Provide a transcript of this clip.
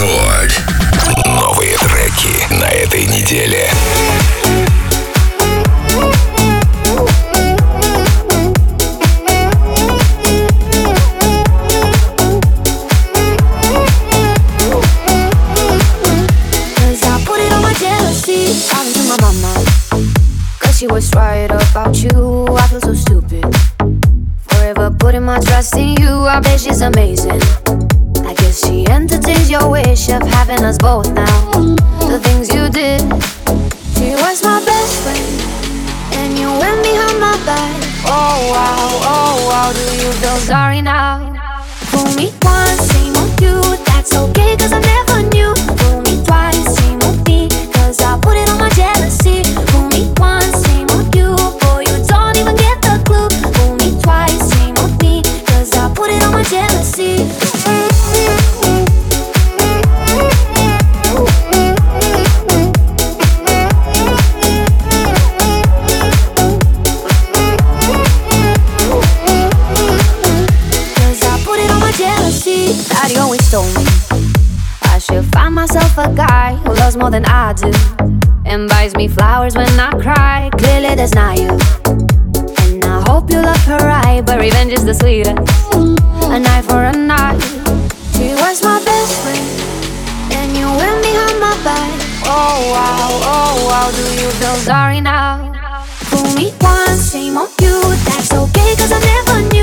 Рекорд. Новые треки на этой неделе. She was right about you. I feel so stupid. Forever putting my trust in you. I bet she's amazing. I she entertains your wish of having us both now. The things you did. She was my best friend. And you went behind my back. Oh wow, oh wow. Do you feel sorry now? Fool me once, shame on you. That's okay, cause I never more than I do. And buys me flowers when I cry. Clearly, that's not you. And I hope you love her right, but revenge is the sweetest. An eye for an eye. She was my best friend. And you went behind my back. Oh wow, oh wow, do you feel sorry now? Fool me once, shame on you. That's okay, cause I never knew.